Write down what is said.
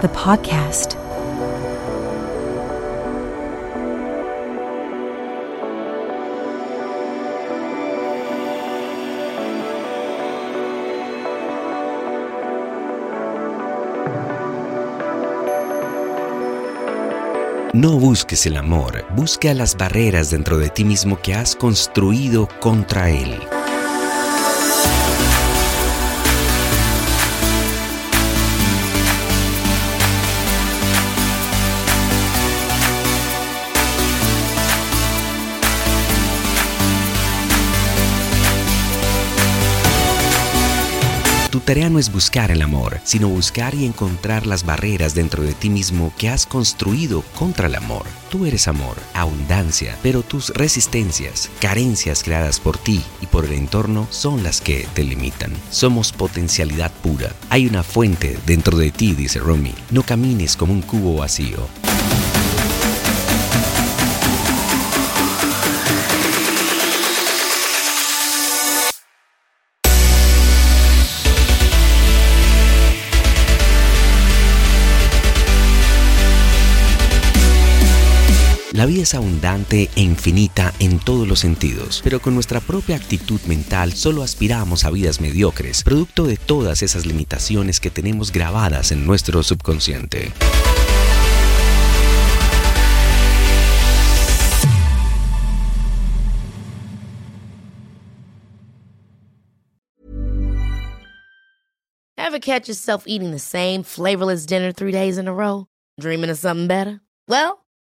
The podcast. No busques el amor, busca las barreras dentro de ti mismo que has construido contra él. Tarea no es buscar el amor, sino buscar y encontrar las barreras dentro de ti mismo que has construido contra el amor. Tú eres amor, abundancia, pero tus resistencias, carencias creadas por ti y por el entorno son las que te limitan. Somos potencialidad pura. Hay una fuente dentro de ti, dice Rumi. No camines como un cubo vacío. La vida es abundante e infinita en todos los sentidos, pero con nuestra propia actitud mental solo aspiramos a vidas mediocres, producto de todas esas limitaciones que tenemos grabadas en nuestro subconsciente. Ever catch yourself eating the same flavorless dinner three days in a row? Dreaming of something better? Well,